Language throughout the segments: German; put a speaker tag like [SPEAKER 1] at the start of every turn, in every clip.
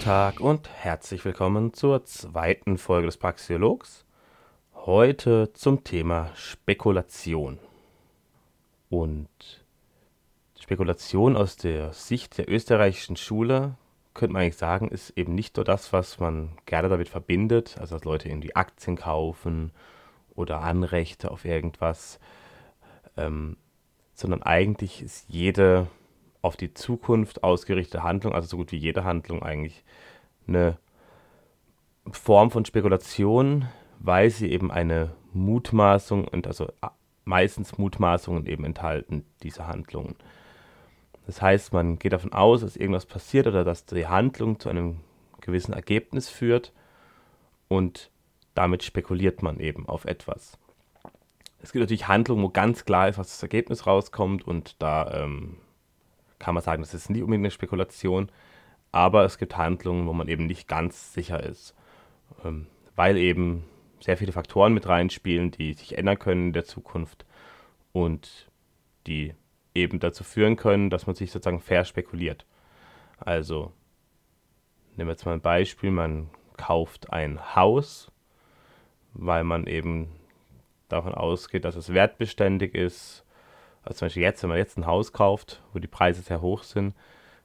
[SPEAKER 1] Tag und herzlich willkommen zur zweiten Folge des Praxiologs. Heute zum Thema Spekulation. Und Spekulation aus der Sicht der österreichischen Schule, könnte man eigentlich sagen, ist eben nicht nur das, was man gerne damit verbindet, also dass Leute irgendwie Aktien kaufen oder Anrechte auf irgendwas, ähm, sondern eigentlich ist jede auf die Zukunft ausgerichtete Handlung, also so gut wie jede Handlung eigentlich, eine Form von Spekulation, weil sie eben eine Mutmaßung und also meistens Mutmaßungen eben enthalten, diese Handlungen. Das heißt, man geht davon aus, dass irgendwas passiert oder dass die Handlung zu einem gewissen Ergebnis führt und damit spekuliert man eben auf etwas. Es gibt natürlich Handlungen, wo ganz klar ist, was das Ergebnis rauskommt und da ähm, kann man sagen, das ist nicht unbedingt eine Spekulation, aber es gibt Handlungen, wo man eben nicht ganz sicher ist, ähm, weil eben sehr viele Faktoren mit reinspielen, die sich ändern können in der Zukunft und die eben dazu führen können, dass man sich sozusagen verspekuliert. Also nehmen wir jetzt mal ein Beispiel, man kauft ein Haus, weil man eben davon ausgeht, dass es wertbeständig ist also zum Beispiel jetzt, wenn man jetzt ein Haus kauft, wo die Preise sehr hoch sind,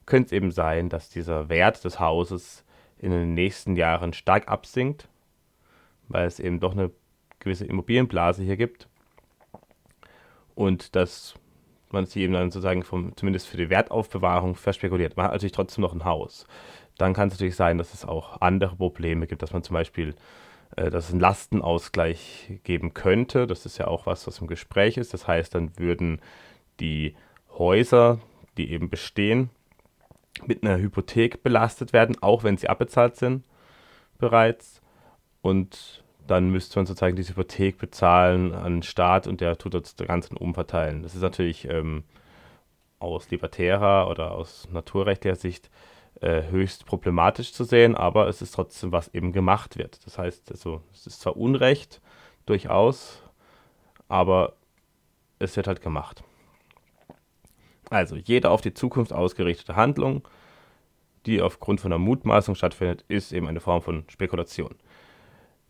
[SPEAKER 1] könnte es eben sein, dass dieser Wert des Hauses in den nächsten Jahren stark absinkt, weil es eben doch eine gewisse Immobilienblase hier gibt. Und dass man sich eben dann sozusagen vom, zumindest für die Wertaufbewahrung verspekuliert. Man hat natürlich trotzdem noch ein Haus. Dann kann es natürlich sein, dass es auch andere Probleme gibt, dass man zum Beispiel dass es einen Lastenausgleich geben könnte. Das ist ja auch was, was im Gespräch ist. Das heißt, dann würden die Häuser, die eben bestehen, mit einer Hypothek belastet werden, auch wenn sie abbezahlt sind bereits. Und dann müsste man sozusagen diese Hypothek bezahlen an den Staat und der tut das Ganze umverteilen. Das ist natürlich ähm, aus libertärer oder aus naturrechtlicher Sicht äh, höchst problematisch zu sehen, aber es ist trotzdem, was eben gemacht wird. Das heißt, also, es ist zwar Unrecht, durchaus, aber es wird halt gemacht. Also, jede auf die Zukunft ausgerichtete Handlung, die aufgrund von einer Mutmaßung stattfindet, ist eben eine Form von Spekulation.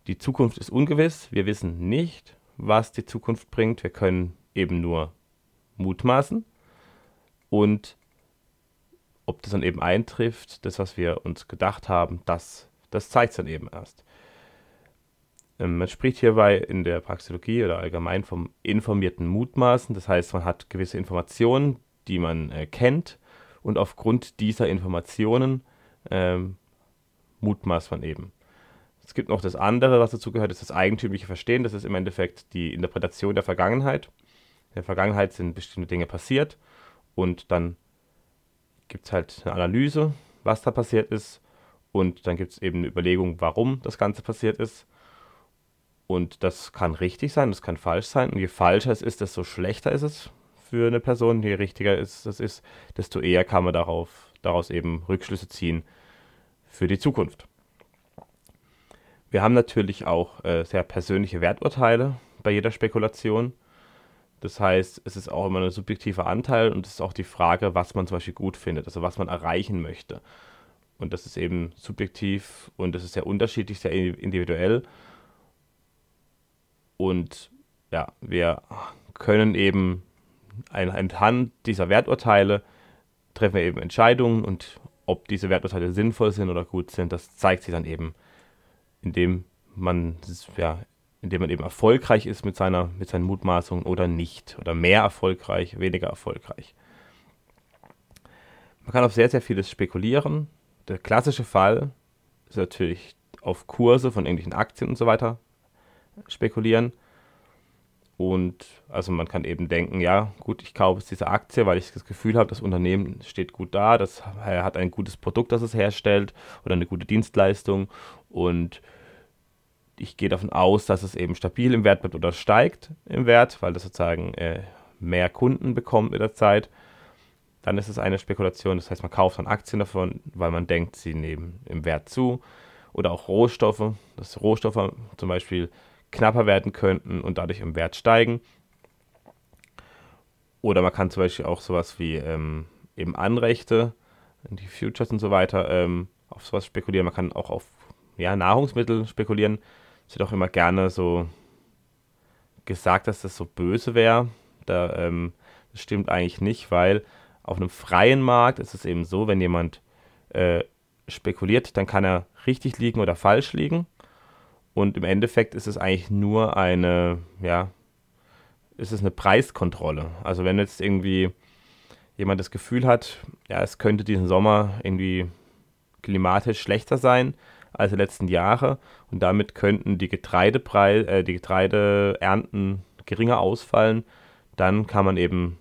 [SPEAKER 1] Die Zukunft ist ungewiss, wir wissen nicht, was die Zukunft bringt, wir können eben nur mutmaßen und ob das dann eben eintrifft, das, was wir uns gedacht haben, das, das zeigt es dann eben erst. Ähm, man spricht hierbei in der Praxeologie oder allgemein vom informierten Mutmaßen. Das heißt, man hat gewisse Informationen, die man äh, kennt und aufgrund dieser Informationen ähm, mutmaßt man eben. Es gibt noch das andere, was dazu gehört, ist das eigentümliche Verstehen. Das ist im Endeffekt die Interpretation der Vergangenheit. In der Vergangenheit sind bestimmte Dinge passiert und dann gibt es halt eine Analyse, was da passiert ist. Und dann gibt es eben eine Überlegung, warum das Ganze passiert ist. Und das kann richtig sein, das kann falsch sein. Und je falscher es ist, desto schlechter ist es für eine Person. Je richtiger es ist, desto eher kann man darauf, daraus eben Rückschlüsse ziehen für die Zukunft. Wir haben natürlich auch äh, sehr persönliche Werturteile bei jeder Spekulation. Das heißt, es ist auch immer ein subjektiver Anteil und es ist auch die Frage, was man zum Beispiel gut findet, also was man erreichen möchte. Und das ist eben subjektiv und das ist sehr unterschiedlich, sehr individuell. Und ja, wir können eben anhand dieser Werturteile treffen wir eben Entscheidungen und ob diese Werturteile sinnvoll sind oder gut sind, das zeigt sich dann eben, indem man ja, indem man eben erfolgreich ist mit, seiner, mit seinen Mutmaßungen oder nicht. Oder mehr erfolgreich, weniger erfolgreich. Man kann auf sehr, sehr vieles spekulieren. Der klassische Fall ist natürlich auf Kurse von irgendwelchen Aktien und so weiter spekulieren. Und also man kann eben denken, ja, gut, ich kaufe jetzt diese Aktie, weil ich das Gefühl habe, das Unternehmen steht gut da, das hat ein gutes Produkt, das es herstellt oder eine gute Dienstleistung und ich gehe davon aus, dass es eben stabil im Wert bleibt oder steigt im Wert, weil das sozusagen äh, mehr Kunden bekommt mit der Zeit. Dann ist es eine Spekulation, das heißt, man kauft dann Aktien davon, weil man denkt, sie nehmen im Wert zu. Oder auch Rohstoffe, dass Rohstoffe zum Beispiel knapper werden könnten und dadurch im Wert steigen. Oder man kann zum Beispiel auch sowas wie ähm, eben Anrechte, die Futures und so weiter, ähm, auf sowas spekulieren. Man kann auch auf ja, Nahrungsmittel spekulieren. Es wird auch immer gerne so gesagt, dass das so böse wäre. Da, ähm, das stimmt eigentlich nicht, weil auf einem freien Markt ist es eben so, wenn jemand äh, spekuliert, dann kann er richtig liegen oder falsch liegen. Und im Endeffekt ist es eigentlich nur eine, ja, ist es eine Preiskontrolle. Also wenn jetzt irgendwie jemand das Gefühl hat, ja, es könnte diesen Sommer irgendwie klimatisch schlechter sein als die letzten Jahre und damit könnten die Getreidepreis, äh, die Getreideernten geringer ausfallen, dann kann man eben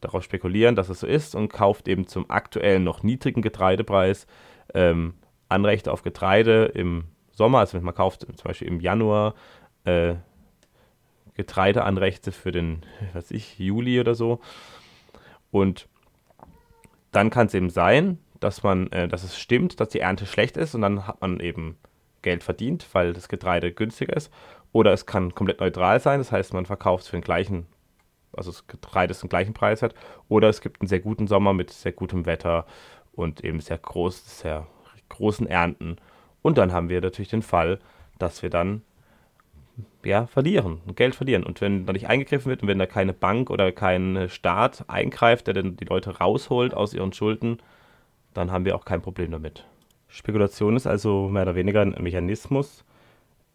[SPEAKER 1] darauf spekulieren, dass es so ist und kauft eben zum aktuellen noch niedrigen Getreidepreis ähm, Anrechte auf Getreide im Sommer. Also man kauft zum Beispiel im Januar äh, Getreideanrechte für den, was ich, Juli oder so. Und dann kann es eben sein, dass man, äh, dass es stimmt, dass die Ernte schlecht ist und dann hat man eben Geld verdient, weil das Getreide günstiger ist. Oder es kann komplett neutral sein, das heißt, man verkauft es für den gleichen also das Getreide den gleichen Preis hat, oder es gibt einen sehr guten Sommer mit sehr gutem Wetter und eben sehr groß, sehr großen Ernten. Und dann haben wir natürlich den Fall, dass wir dann ja, verlieren, Geld verlieren. Und wenn da nicht eingegriffen wird und wenn da keine Bank oder kein Staat eingreift, der dann die Leute rausholt aus ihren Schulden, dann haben wir auch kein Problem damit. Spekulation ist also mehr oder weniger ein Mechanismus,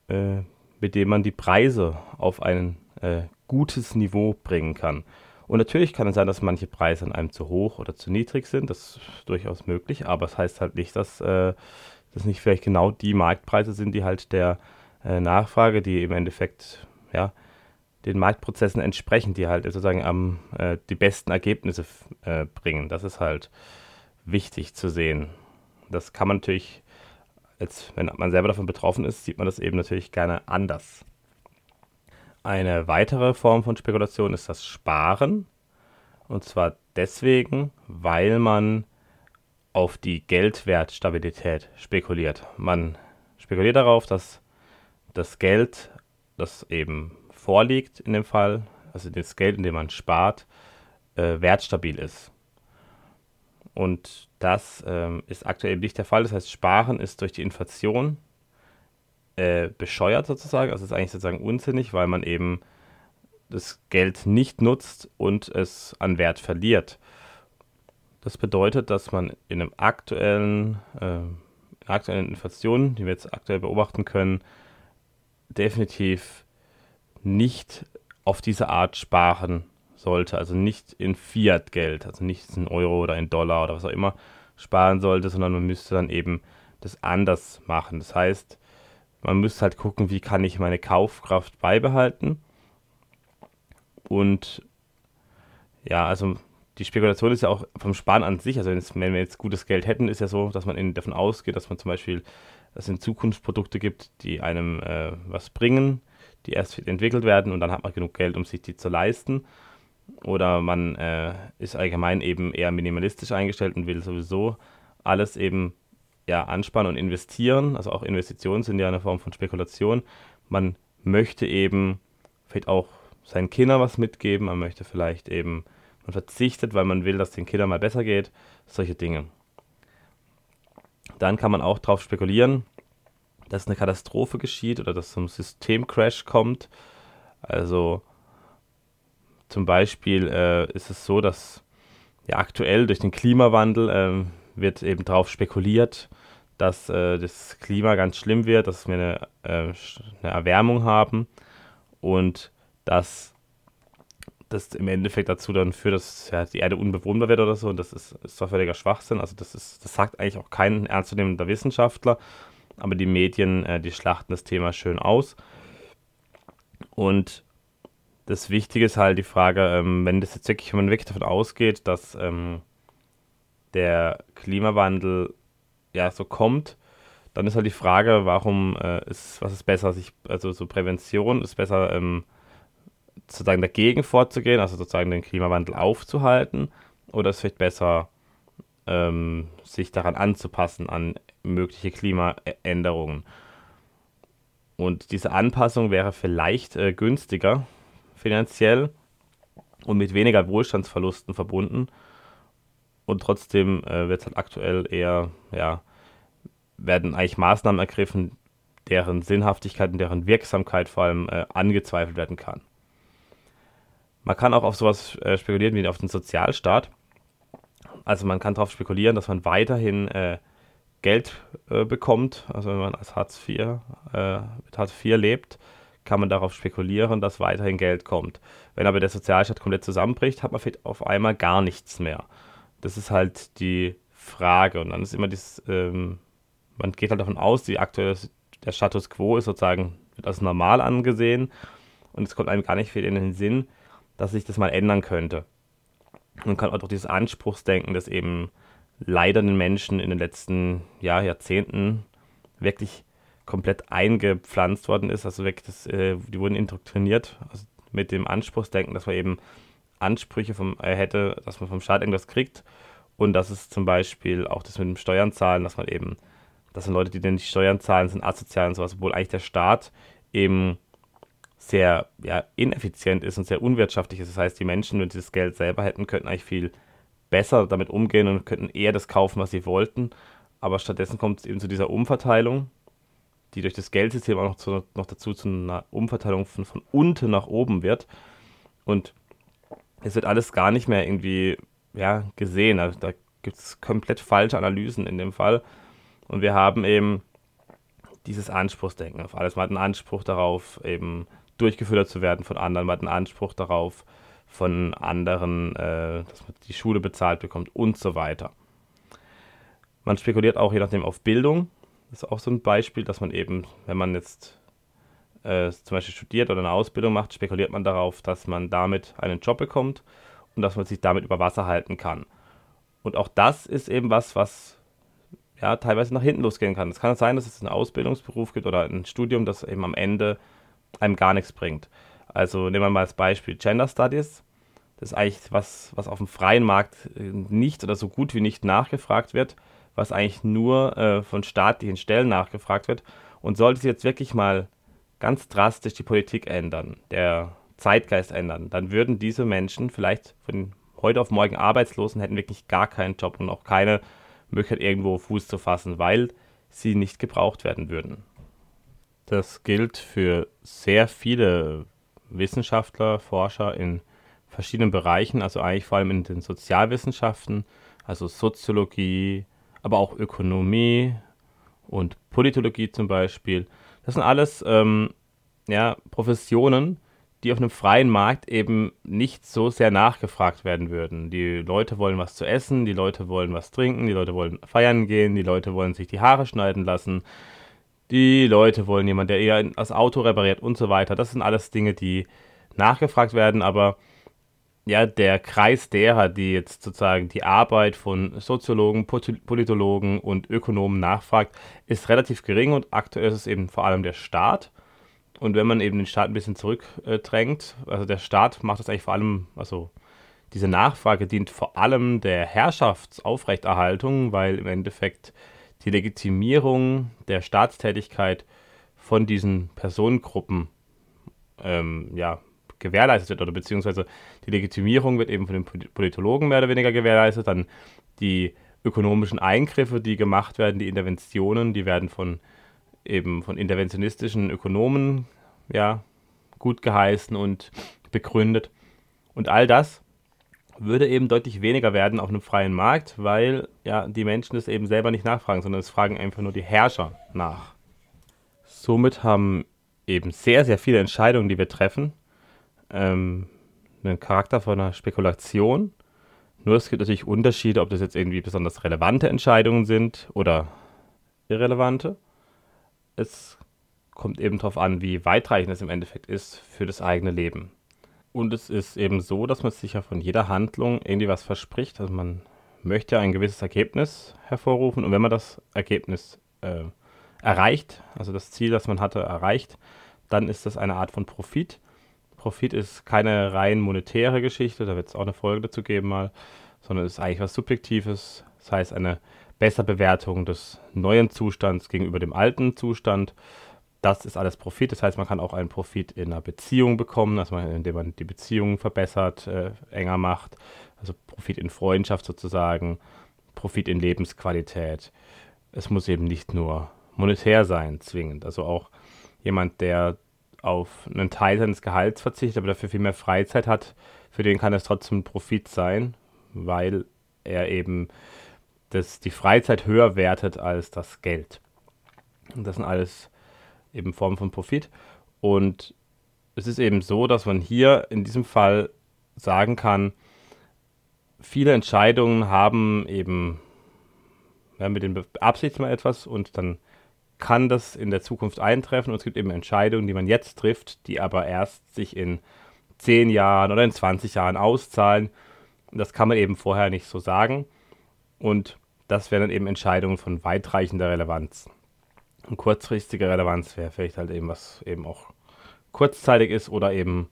[SPEAKER 1] äh, mit dem man die Preise auf einen äh, gutes Niveau bringen kann. Und natürlich kann es sein, dass manche Preise an einem zu hoch oder zu niedrig sind. Das ist durchaus möglich, aber es das heißt halt nicht, dass äh, das nicht vielleicht genau die Marktpreise sind, die halt der äh, Nachfrage, die im Endeffekt ja, den Marktprozessen entsprechen, die halt sozusagen am, äh, die besten Ergebnisse äh, bringen. Das ist halt wichtig zu sehen. Das kann man natürlich, als wenn man selber davon betroffen ist, sieht man das eben natürlich gerne anders. Eine weitere Form von Spekulation ist das Sparen. Und zwar deswegen, weil man auf die Geldwertstabilität spekuliert. Man spekuliert darauf, dass das Geld, das eben vorliegt in dem Fall, also das Geld, in dem man spart, äh, wertstabil ist. Und das ähm, ist aktuell nicht der Fall. Das heißt, Sparen ist durch die Inflation äh, bescheuert sozusagen. Also es ist eigentlich sozusagen unsinnig, weil man eben das Geld nicht nutzt und es an Wert verliert. Das bedeutet, dass man in einem aktuellen, äh, aktuellen Inflation, die wir jetzt aktuell beobachten können, definitiv nicht auf diese Art sparen sollte. Also nicht in Fiat-Geld, also nicht in Euro oder in Dollar oder was auch immer sparen sollte, sondern man müsste dann eben das anders machen. Das heißt, man müsste halt gucken, wie kann ich meine Kaufkraft beibehalten. Und ja, also die Spekulation ist ja auch vom Sparen an sich, also wenn wir jetzt gutes Geld hätten, ist ja so, dass man davon ausgeht, dass man zum Beispiel, dass es in Zukunft Produkte gibt, die einem äh, was bringen, die erst entwickelt werden und dann hat man genug Geld, um sich die zu leisten. Oder man äh, ist allgemein eben eher minimalistisch eingestellt und will sowieso alles eben ja, ansparen und investieren. Also auch Investitionen sind ja eine Form von Spekulation. Man möchte eben vielleicht auch seinen Kindern was mitgeben. Man möchte vielleicht eben, man verzichtet, weil man will, dass den Kindern mal besser geht. Solche Dinge. Dann kann man auch darauf spekulieren, dass eine Katastrophe geschieht oder dass zum Systemcrash kommt. Also zum Beispiel äh, ist es so, dass ja aktuell durch den Klimawandel äh, wird eben darauf spekuliert, dass äh, das Klima ganz schlimm wird, dass wir eine, äh, eine Erwärmung haben und dass das im Endeffekt dazu dann führt, dass ja, die Erde unbewohnbar wird oder so. Und das ist, ist zwar völliger Schwachsinn, also das, ist, das sagt eigentlich auch kein ernstzunehmender Wissenschaftler, aber die Medien, äh, die schlachten das Thema schön aus. Und das Wichtige ist halt die Frage, ähm, wenn das jetzt wirklich, wenn man wirklich davon ausgeht, dass ähm, der Klimawandel ja so kommt, dann ist halt die Frage, warum äh, ist, was ist besser, sich, also so Prävention ist besser, ähm, sozusagen dagegen vorzugehen, also sozusagen den Klimawandel aufzuhalten, oder ist vielleicht besser, ähm, sich daran anzupassen, an mögliche Klimaänderungen. Und diese Anpassung wäre vielleicht äh, günstiger finanziell und mit weniger Wohlstandsverlusten verbunden. Und trotzdem äh, wird es halt aktuell eher ja, werden eigentlich Maßnahmen ergriffen, deren Sinnhaftigkeit und deren Wirksamkeit vor allem äh, angezweifelt werden kann. Man kann auch auf sowas äh, spekulieren wie auf den Sozialstaat. Also man kann darauf spekulieren, dass man weiterhin äh, Geld äh, bekommt. Also wenn man als Hartz IV, äh, mit Hartz IV lebt, kann man darauf spekulieren, dass weiterhin Geld kommt. Wenn aber der Sozialstaat komplett zusammenbricht, hat man vielleicht auf einmal gar nichts mehr. Das ist halt die Frage. Und dann ist immer dieses, ähm, man geht halt davon aus, die aktuelle, der Status quo ist sozusagen, als normal angesehen. Und es kommt einem gar nicht viel in den Sinn, dass sich das mal ändern könnte. Man kann auch durch dieses Anspruchsdenken, das eben leider den Menschen in den letzten ja, Jahrzehnten wirklich komplett eingepflanzt worden ist. Also wirklich, das, äh, die wurden indoktriniert also mit dem Anspruchsdenken, dass man eben Ansprüche vom, äh, hätte, dass man vom Staat irgendwas kriegt. Und das ist zum Beispiel auch das mit dem Steuern zahlen, dass man eben, das sind Leute, die denn nicht Steuern zahlen, sind asozial und sowas, obwohl eigentlich der Staat eben sehr ja, ineffizient ist und sehr unwirtschaftlich ist. Das heißt, die Menschen, wenn sie das Geld selber hätten, könnten eigentlich viel besser damit umgehen und könnten eher das kaufen, was sie wollten. Aber stattdessen kommt es eben zu dieser Umverteilung, die durch das Geldsystem auch noch, zu, noch dazu zu einer Umverteilung von, von unten nach oben wird. Und es wird alles gar nicht mehr irgendwie ja, gesehen. Also da gibt es komplett falsche Analysen in dem Fall. Und wir haben eben dieses Anspruchsdenken auf alles. Man hat einen Anspruch darauf, eben durchgefüttert zu werden von anderen. Man hat einen Anspruch darauf, von anderen, äh, dass man die Schule bezahlt bekommt und so weiter. Man spekuliert auch je nachdem auf Bildung. Das ist auch so ein Beispiel, dass man eben, wenn man jetzt äh, zum Beispiel studiert oder eine Ausbildung macht, spekuliert man darauf, dass man damit einen Job bekommt und dass man sich damit über Wasser halten kann. Und auch das ist eben was, was ja, teilweise nach hinten losgehen kann. Es kann sein, dass es einen Ausbildungsberuf gibt oder ein Studium, das eben am Ende einem gar nichts bringt. Also nehmen wir mal als Beispiel Gender Studies. Das ist eigentlich was, was auf dem freien Markt äh, nicht oder so gut wie nicht nachgefragt wird, was eigentlich nur äh, von staatlichen Stellen nachgefragt wird. Und sollte sich jetzt wirklich mal ganz drastisch die Politik ändern, der Zeitgeist ändern, dann würden diese Menschen vielleicht von heute auf morgen arbeitslos und hätten wirklich gar keinen Job und auch keine Möglichkeit, irgendwo Fuß zu fassen, weil sie nicht gebraucht werden würden. Das gilt für sehr viele Wissenschaftler, Forscher in verschiedenen Bereichen, also eigentlich vor allem in den Sozialwissenschaften, also Soziologie, aber auch Ökonomie und Politologie zum Beispiel. Das sind alles ähm, ja, Professionen, die auf einem freien Markt eben nicht so sehr nachgefragt werden würden. Die Leute wollen was zu essen, die Leute wollen was trinken, die Leute wollen feiern gehen, die Leute wollen sich die Haare schneiden lassen, die Leute wollen jemanden, der eher das Auto repariert und so weiter. Das sind alles Dinge, die nachgefragt werden, aber ja, der Kreis derer, die jetzt sozusagen die Arbeit von Soziologen, Politologen und Ökonomen nachfragt, ist relativ gering und aktuell ist es eben vor allem der Staat. Und wenn man eben den Staat ein bisschen zurückdrängt, also der Staat macht das eigentlich vor allem, also diese Nachfrage dient vor allem der Herrschaftsaufrechterhaltung, weil im Endeffekt die Legitimierung der Staatstätigkeit von diesen Personengruppen ähm, ja, gewährleistet wird oder beziehungsweise die Legitimierung wird eben von den Politologen mehr oder weniger gewährleistet, dann die ökonomischen Eingriffe, die gemacht werden, die Interventionen, die werden von eben von interventionistischen Ökonomen ja gut geheißen und begründet. Und all das würde eben deutlich weniger werden auf einem freien Markt, weil ja die Menschen es eben selber nicht nachfragen, sondern es fragen einfach nur die Herrscher nach. Somit haben eben sehr, sehr viele Entscheidungen, die wir treffen, ähm, einen Charakter von einer Spekulation. Nur es gibt natürlich Unterschiede, ob das jetzt irgendwie besonders relevante Entscheidungen sind oder irrelevante. Es kommt eben darauf an, wie weitreichend es im Endeffekt ist für das eigene Leben. Und es ist eben so, dass man sich ja von jeder Handlung irgendwie was verspricht. Also man möchte ein gewisses Ergebnis hervorrufen und wenn man das Ergebnis äh, erreicht, also das Ziel, das man hatte, erreicht, dann ist das eine Art von Profit. Profit ist keine rein monetäre Geschichte, da wird es auch eine Folge dazu geben mal, sondern es ist eigentlich was Subjektives, das heißt eine bessere Bewertung des neuen Zustands gegenüber dem alten Zustand das ist alles Profit. Das heißt, man kann auch einen Profit in einer Beziehung bekommen, also indem man die Beziehung verbessert, äh, enger macht. Also Profit in Freundschaft sozusagen, Profit in Lebensqualität. es muss eben nicht nur monetär sein, zwingend. Also auch jemand, der auf einen Teil seines Gehalts verzichtet, aber dafür viel mehr Freizeit hat, für den kann es trotzdem Profit sein, weil er eben das, die Freizeit höher wertet als das Geld. Und das sind alles eben Formen von Profit. Und es ist eben so, dass man hier in diesem Fall sagen kann, viele Entscheidungen haben eben, ja, mit dem beabsichtigt man etwas und dann kann das in der Zukunft eintreffen und es gibt eben Entscheidungen, die man jetzt trifft, die aber erst sich in 10 Jahren oder in 20 Jahren auszahlen. Das kann man eben vorher nicht so sagen. Und das wären dann eben Entscheidungen von weitreichender Relevanz. Und kurzfristige Relevanz wäre vielleicht halt eben was eben auch kurzzeitig ist oder eben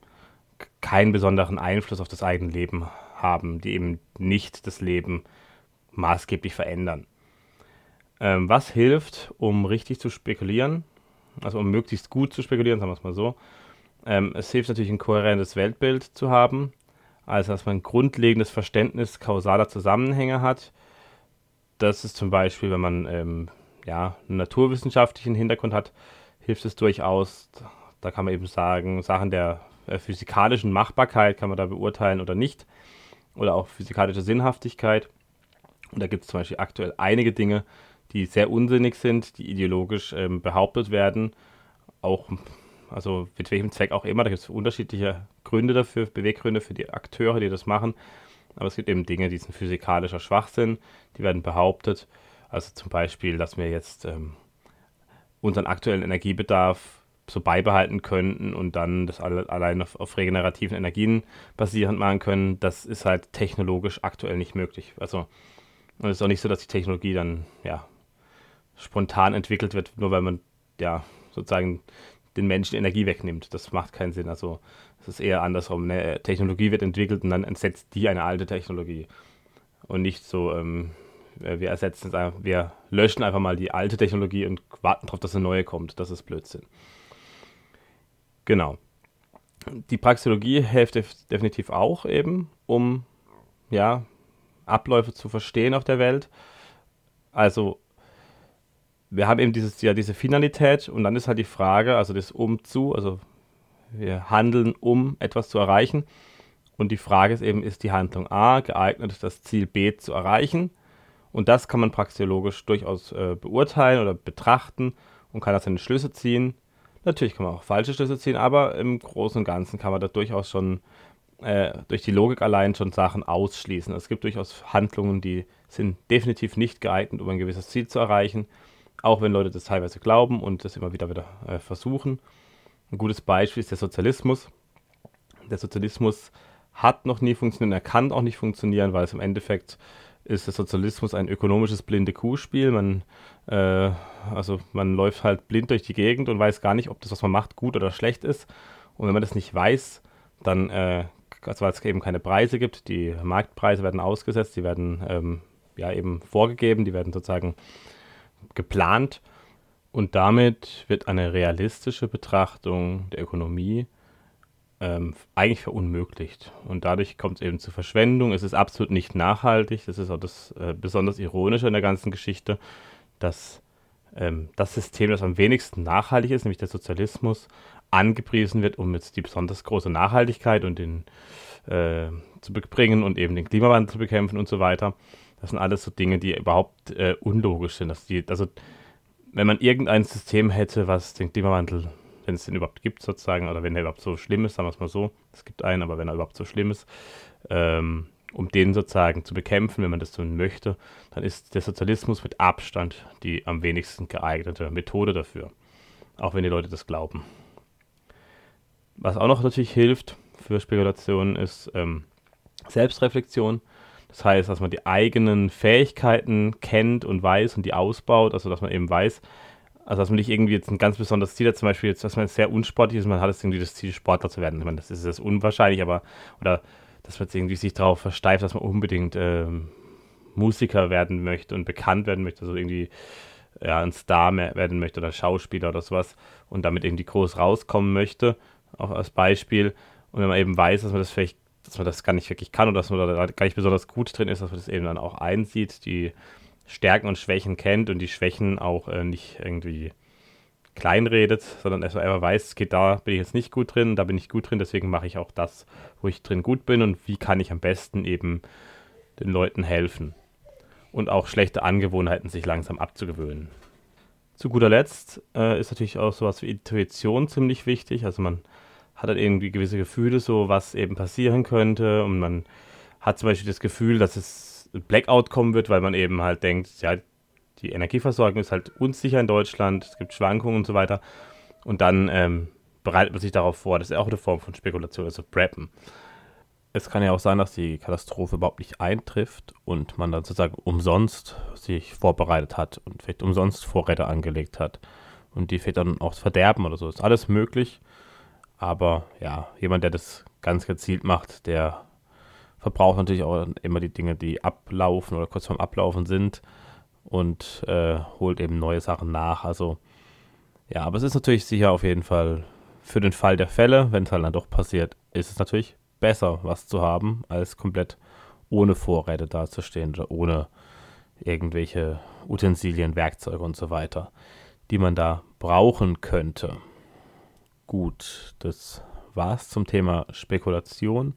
[SPEAKER 1] keinen besonderen Einfluss auf das eigene Leben haben, die eben nicht das Leben maßgeblich verändern. Ähm, was hilft, um richtig zu spekulieren, also um möglichst gut zu spekulieren, sagen wir es mal so. Ähm, es hilft natürlich, ein kohärentes Weltbild zu haben, also dass man ein grundlegendes Verständnis kausaler Zusammenhänge hat. Das ist zum Beispiel, wenn man ähm, ja, einen naturwissenschaftlichen Hintergrund hat, hilft es durchaus. Da kann man eben sagen, Sachen der äh, physikalischen Machbarkeit kann man da beurteilen oder nicht. Oder auch physikalische Sinnhaftigkeit. Und da gibt es zum Beispiel aktuell einige Dinge, die sehr unsinnig sind, die ideologisch ähm, behauptet werden. Auch, also mit welchem Zweck auch immer, da gibt es unterschiedliche Gründe dafür, Beweggründe für die Akteure, die das machen. Aber es gibt eben Dinge, die sind physikalischer Schwachsinn, die werden behauptet. Also zum Beispiel, dass wir jetzt ähm, unseren aktuellen Energiebedarf so beibehalten könnten und dann das alle, allein auf, auf, regenerativen Energien basierend machen können, das ist halt technologisch aktuell nicht möglich. Also es ist auch nicht so, dass die Technologie dann ja spontan entwickelt wird, nur weil man ja sozusagen den Menschen Energie wegnimmt. Das macht keinen Sinn. Also es ist eher andersrum. Ne? Technologie wird entwickelt und dann entsetzt die eine alte Technologie. Und nicht so, ähm, wir ersetzen es einfach, wir löschen einfach mal die alte Technologie und warten darauf, dass eine neue kommt. Das ist Blödsinn. Genau. Die Praxeologie hilft definitiv auch eben, um ja, Abläufe zu verstehen auf der Welt. Also wir haben eben dieses, ja, diese Finalität und dann ist halt die Frage, also das Umzu, also wir handeln, um etwas zu erreichen. Und die Frage ist eben, ist die Handlung A geeignet, das Ziel B zu erreichen? Und das kann man praxeologisch durchaus äh, beurteilen oder betrachten und kann das seine Schlüsse ziehen. Natürlich kann man auch falsche Schlüsse ziehen, aber im Großen und Ganzen kann man da durchaus schon äh, durch die Logik allein schon Sachen ausschließen. Es gibt durchaus Handlungen, die sind definitiv nicht geeignet, um ein gewisses Ziel zu erreichen auch wenn Leute das teilweise glauben und das immer wieder wieder äh, versuchen. Ein gutes Beispiel ist der Sozialismus. Der Sozialismus hat noch nie funktioniert, er kann auch nicht funktionieren, weil es im Endeffekt ist der Sozialismus ein ökonomisches blinde Kuhspiel. Man, äh, also man läuft halt blind durch die Gegend und weiß gar nicht, ob das, was man macht, gut oder schlecht ist. Und wenn man das nicht weiß, dann, äh, also weil es eben keine Preise gibt, die Marktpreise werden ausgesetzt, die werden ähm, ja eben vorgegeben, die werden sozusagen geplant und damit wird eine realistische Betrachtung der Ökonomie ähm, eigentlich verunmöglicht. Und dadurch kommt es eben zu Verschwendung. Es ist absolut nicht nachhaltig. Das ist auch das äh, besonders Ironische in der ganzen Geschichte, dass ähm, das System, das am wenigsten nachhaltig ist, nämlich der Sozialismus, angepriesen wird, um jetzt die besonders große Nachhaltigkeit und den äh, zu bringen und eben den Klimawandel zu bekämpfen und so weiter. Das sind alles so Dinge, die überhaupt äh, unlogisch sind. Dass die, also, wenn man irgendein System hätte, was den Klimawandel, wenn es den überhaupt gibt, sozusagen, oder wenn er überhaupt so schlimm ist, sagen wir es mal so, es gibt einen, aber wenn er überhaupt so schlimm ist, ähm, um den sozusagen zu bekämpfen, wenn man das tun möchte, dann ist der Sozialismus mit Abstand die am wenigsten geeignete Methode dafür. Auch wenn die Leute das glauben. Was auch noch natürlich hilft für Spekulationen ist ähm, Selbstreflexion. Das heißt, dass man die eigenen Fähigkeiten kennt und weiß und die ausbaut, also dass man eben weiß, also dass man nicht irgendwie jetzt ein ganz besonderes Ziel hat, zum Beispiel jetzt, dass man sehr unsportlich ist, man hat jetzt irgendwie das Ziel, Sportler zu werden. Ich meine, das ist jetzt unwahrscheinlich, aber, oder dass man jetzt irgendwie sich darauf versteift, dass man unbedingt ähm, Musiker werden möchte und bekannt werden möchte, also irgendwie ja, ein Star werden möchte oder Schauspieler oder sowas und damit irgendwie groß rauskommen möchte, auch als Beispiel. Und wenn man eben weiß, dass man das vielleicht dass man das gar nicht wirklich kann und dass man da gar nicht besonders gut drin ist, dass man das eben dann auch einsieht, die Stärken und Schwächen kennt und die Schwächen auch äh, nicht irgendwie kleinredet, sondern erstmal einfach weiß, okay, da bin ich jetzt nicht gut drin, da bin ich gut drin, deswegen mache ich auch das, wo ich drin gut bin und wie kann ich am besten eben den Leuten helfen und auch schlechte Angewohnheiten sich langsam abzugewöhnen. Zu guter Letzt äh, ist natürlich auch sowas wie Intuition ziemlich wichtig. Also man hat halt irgendwie gewisse Gefühle, so was eben passieren könnte und man hat zum Beispiel das Gefühl, dass es ein Blackout kommen wird, weil man eben halt denkt, ja, die Energieversorgung ist halt unsicher in Deutschland, es gibt Schwankungen und so weiter. Und dann ähm, bereitet man sich darauf vor. Das ist auch eine Form von Spekulation, also Preppen. Es kann ja auch sein, dass die Katastrophe überhaupt nicht eintrifft und man dann sozusagen umsonst sich vorbereitet hat und vielleicht umsonst Vorräte angelegt hat und die vielleicht dann auch verderben oder so. Ist alles möglich. Aber ja, jemand, der das ganz gezielt macht, der verbraucht natürlich auch immer die Dinge, die ablaufen oder kurz vorm Ablaufen sind und äh, holt eben neue Sachen nach. Also ja, aber es ist natürlich sicher auf jeden Fall für den Fall der Fälle, wenn es halt dann doch passiert, ist es natürlich besser, was zu haben, als komplett ohne Vorräte dazustehen oder ohne irgendwelche Utensilien, Werkzeuge und so weiter, die man da brauchen könnte. Gut, das war's zum Thema Spekulation.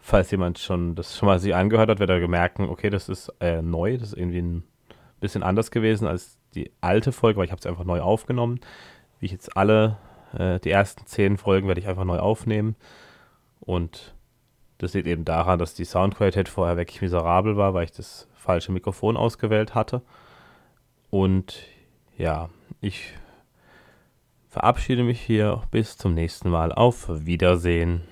[SPEAKER 1] Falls jemand schon das schon mal sich angehört hat, wird er gemerken, okay, das ist äh, neu, das ist irgendwie ein bisschen anders gewesen als die alte Folge, weil ich habe es einfach neu aufgenommen. Wie ich jetzt alle, äh, die ersten zehn Folgen werde ich einfach neu aufnehmen. Und das liegt eben daran, dass die Soundqualität vorher wirklich miserabel war, weil ich das falsche Mikrofon ausgewählt hatte. Und ja, ich verabschiede mich hier bis zum nächsten Mal. Auf Wiedersehen.